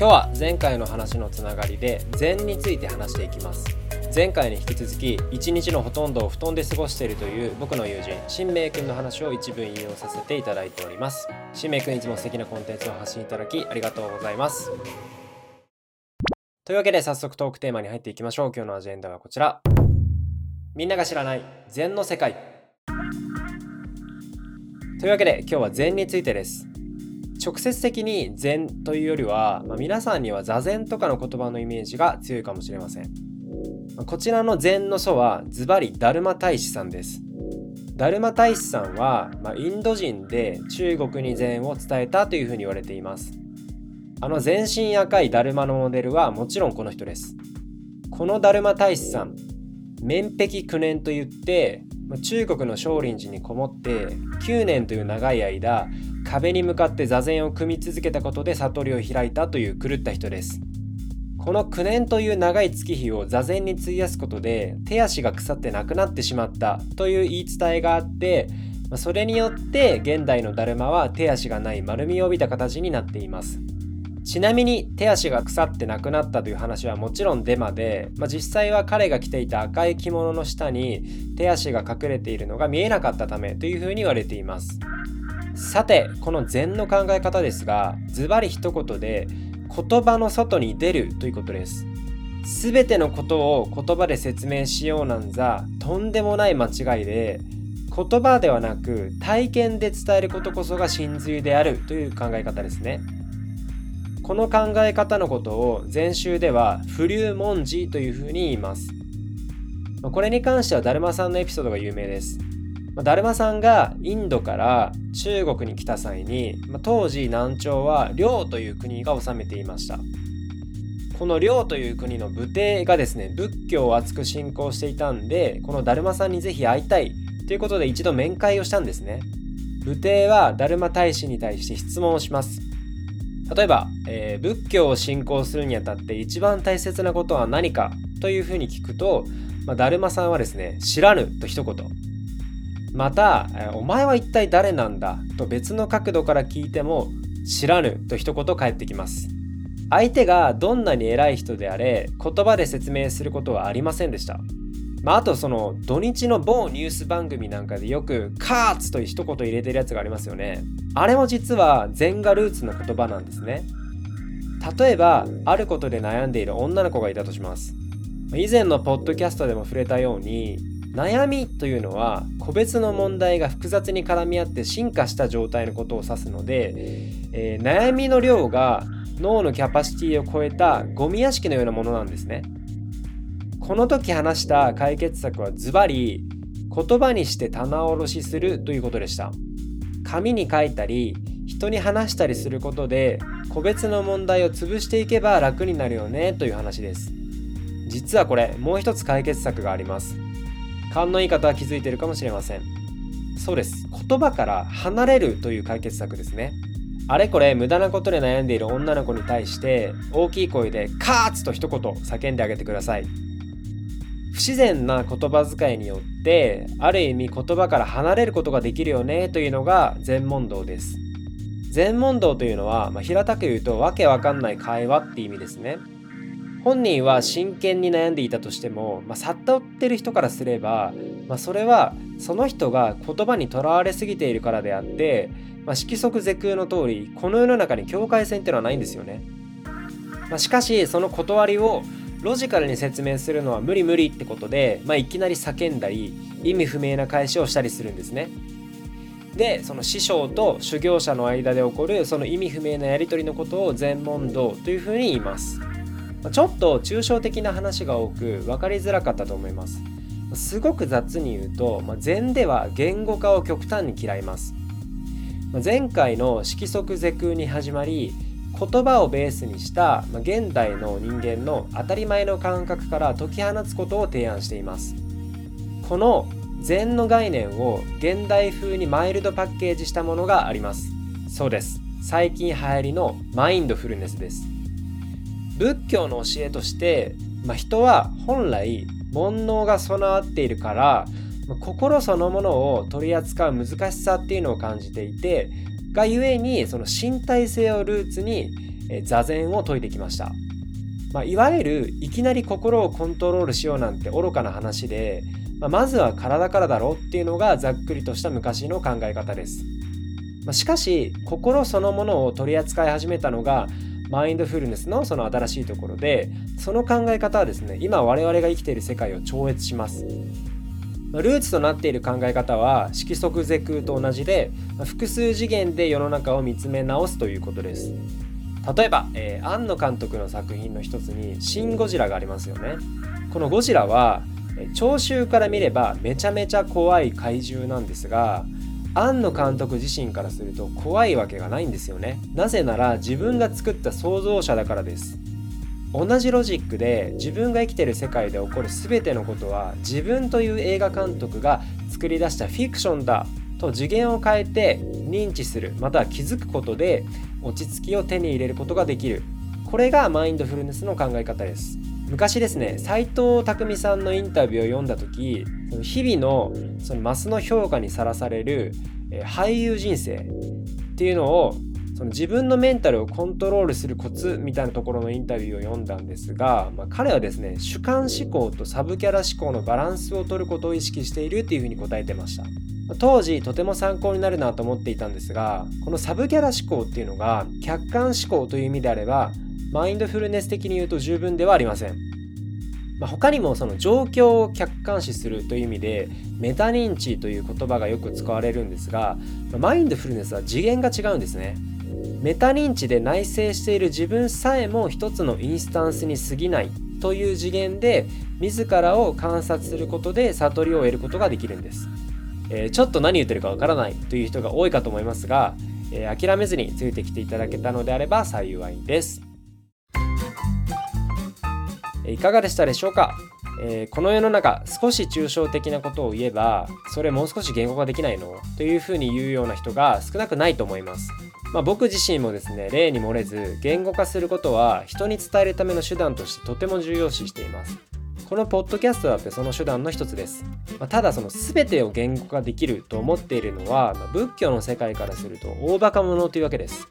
今日は前回の話のつながりで禅について話していきます。前回に引き続き一日のほとんどを布団で過ごしているという僕の友人新明くんの話を一部引用させていただいております。新明くんいつも素敵なコンテンツを発信いただきありがとうございます。というわけで早速トークテーマに入っていきましょう。今日のアジェンダはこちら。みんなが知らない禅の世界。というわけで今日は禅についてです。直接的に禅というよりは、まあ、皆さんには座禅とかの言葉のイメージが強いかもしれません、こちらの禅の祖はズバリダルマ大師さんです。ダルマ大師さんは、まあ、インド人で中国に禅を伝えたというふうに言われています。あの全身赤いダルマのモデルはもちろんこの人です。このダルマ大師さん面壁9年といって中国の少林寺にこもって9年という長い間壁に向かって座禅を組み続けたことで悟りを開いたという狂った人です。この9年という長い月日を座禅に費やすことで手足が腐ってなくなってしまったという言い伝えがあってそれによって現代のだるまは手足がない丸みを帯びた形になっています。ちなみに手足が腐ってなくなったという話はもちろんデマで、まあ、実際は彼が着ていた赤い着物の下に手足が隠れているのが見えなかったためというふうに言われています。さてこの禅の考え方ですがズバリ一言で言葉の外に出るということです。全てのことを言葉で説明しようなんざとんでもない間違いで言葉ではなく体験で伝えることこそが真髄であるという考え方ですね。この考え方のことを禅宗では不流文字というふうに言います。これに関してはだるまさんのエピソードが有名です。まあ、だるまさんがインドから中国に来た際に、まあ、当時南朝は遼という国が治めていました。この遼という国の武帝がですね仏教を厚く信仰していたんでこのだるまさんにぜひ会いたいということで一度面会をしたんですね。武帝はだるま大使に対して質問をします。例えば、えー、仏教を信仰するにあたって一番大切なことは何かというふうに聞くと、まあ、だるまさんはですね知らぬと一言。また「お前は一体誰なんだ?」と別の角度から聞いても「知らぬ」と一言返ってきます。相手がどんなに偉い人であれ言葉で説明することはありませんでした。まあ、あとその土日の某ニュース番組なんかでよく「カーツ」と一言入れてるやつがありますよね。あれも実は禅がルーツの言葉なんですね。例えばあることで悩んでいる女の子がいたとします。以前のポッドキャストでも触れたように悩みというのは個別の問題が複雑に絡み合って進化した状態のことを指すので、えー、悩みの量が脳のキャパシティを超えたゴミ屋敷のようなものなんですね。この時話した解決策はズバリ言葉にして棚卸しするということでした。紙に書いたり人に話したりすることで個別の問題を潰していけば楽になるよねという話です。実はこれもう一つ解決策があります。勘のいい方は気づいているかもしれません。そうです。言葉から離れるという解決策ですね。あれこれ無駄なことで悩んでいる女の子に対して大きい声で「カーツ!」と一言叫んであげてください。不自然な言葉遣いによってある意味言葉から離れることができるよねというのが全問答です。全問答というのは、まあ、平たく言うとわけわかんない会話って意味ですね。本人は真剣に悩んでいたとしても、まあ、悟ってる人からすれば、まあ、それはその人が言葉にとらわれすぎているからであって、まあ、色即是空の通りこの世の中に境界線っていうのはないんですよね。まあ、しかしその断りをロジカルに説明するのは無理無理ってことで、まあ、いきなり叫んだり意味不明な返しをしたりするんですね。でその師匠と修行者の間で起こるその意味不明なやり取りのことを全問答というふうに言います。ちょっと抽象的な話が多く分かりづらかったと思います。すごく雑に言うと、まあ、禅では言語化を極端に嫌います、まあ、前回の色即是空に始まり言葉をベースにした、まあ、現代の人間の当たり前の感覚から解き放つことを提案しています。この禅の概念を現代風にマイルドパッケージしたものがあります。そうです。最近流行りのマインドフルネスです。仏教の教えとして、まあ、人は本来煩悩が備わっているから心そのものを取り扱う難しさっていうのを感じていてがゆえにその身体性をルーツに座禅を説いてきました、まあ、いわゆるいきなり心をコントロールしようなんて愚かな話で、まあ、まずは体からだろうっていうのがざっくりとした昔の考え方です、まあ、しかし心そのものを取り扱い始めたのがマインドフルネスのその新しいところでその考え方はですね今我々が生きている世界を超越します。ルーツとなっている考え方は色即是空と同じで複数次元で世の中を見つめ直すということです。例えば、えー、庵野監督の作品の一つに「シン・ゴジラ」がありますよね。このゴジラは聴衆から見ればめちゃめちゃ怖い怪獣なんですが庵野監督自身からすると怖いわけがないんですよね。なぜなら自分が作った創造者だからです。同じロジックで自分が生きてる世界で起こる全てのことは自分という映画監督が作り出したフィクションだと次元を変えて認知するまたは気づくことで落ち着きを手に入れることができる。これがマインドフルネスの考え方です。昔ですね斎藤工さんのインタビューを読んだ時その日々のそのマスの評価にさらされるえ俳優人生っていうのをその自分のメンタルをコントロールするコツみたいなところのインタビューを読んだんですが、まあ、彼はですね主観思考とサブキャラ思考のバランスを取ることを意識しているっていうふうに答えてました。当時とても参考になるなと思っていたんですがこのサブキャラ思考っていうのが客観思考という意味であればマインドフルネス的に言うと十分ではありません。まあ、他にもその状況を客観視するという意味でメタ認知という言葉がよく使われるんですがマインドフルネスは次元が違うんですね。メタ認知で内省している自分さえも一つのインスタンスに過ぎないという次元で自らを観察することで悟りを得ることができるんです、えー、ちょっと何言ってるかわからないという人が多いかと思いますが、えー、諦めずについてきていただけたのであれば幸いです。いかがでしたでしょうか？えー、この世の中少し抽象的なことを言えばそれもう少し言語化できないの？というふうに言うような人が少なくないと思います。まあ、僕自身もですね例に漏れず言語化することは人に伝えるための手段としてとても重要視しています。このポッドキャストだってその手段の一つです、まあ、ただその全てを言語化できると思っているのは、まあ、仏教の世界からすると大バカ者というわけです。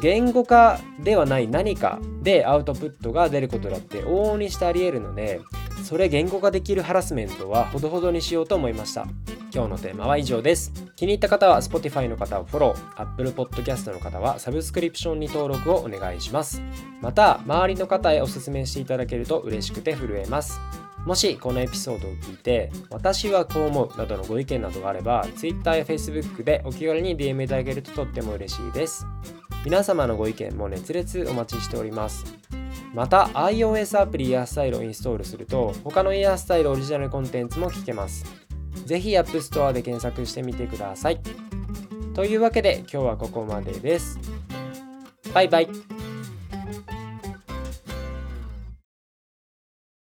言語化ではない何かでアウトプットが出ることだって往々にしてあり得るのでそれ言語化できるハラスメントはほどほどにしようと思いました。今日のテーマは以上です。気に入った方は Spotify の方はフォロー Apple Podcast の方はサブスクリプションに登録をお願いします。また周りの方へおすすめしていただけると嬉しくて震えます。もしこのエピソードを聞いて私はこう思うなどのご意見などがあれば Twitter や Facebook でお気軽に DM いただけるととっても嬉しいです。皆様のご意見も熱烈お待ちしております。また iOS アプリイヤースタイルをインストールすると他のイヤースタイルオリジナルコンテンツも聞けます。ぜひ App Store で検索してみてください。というわけで今日はここまでです。バイバイ。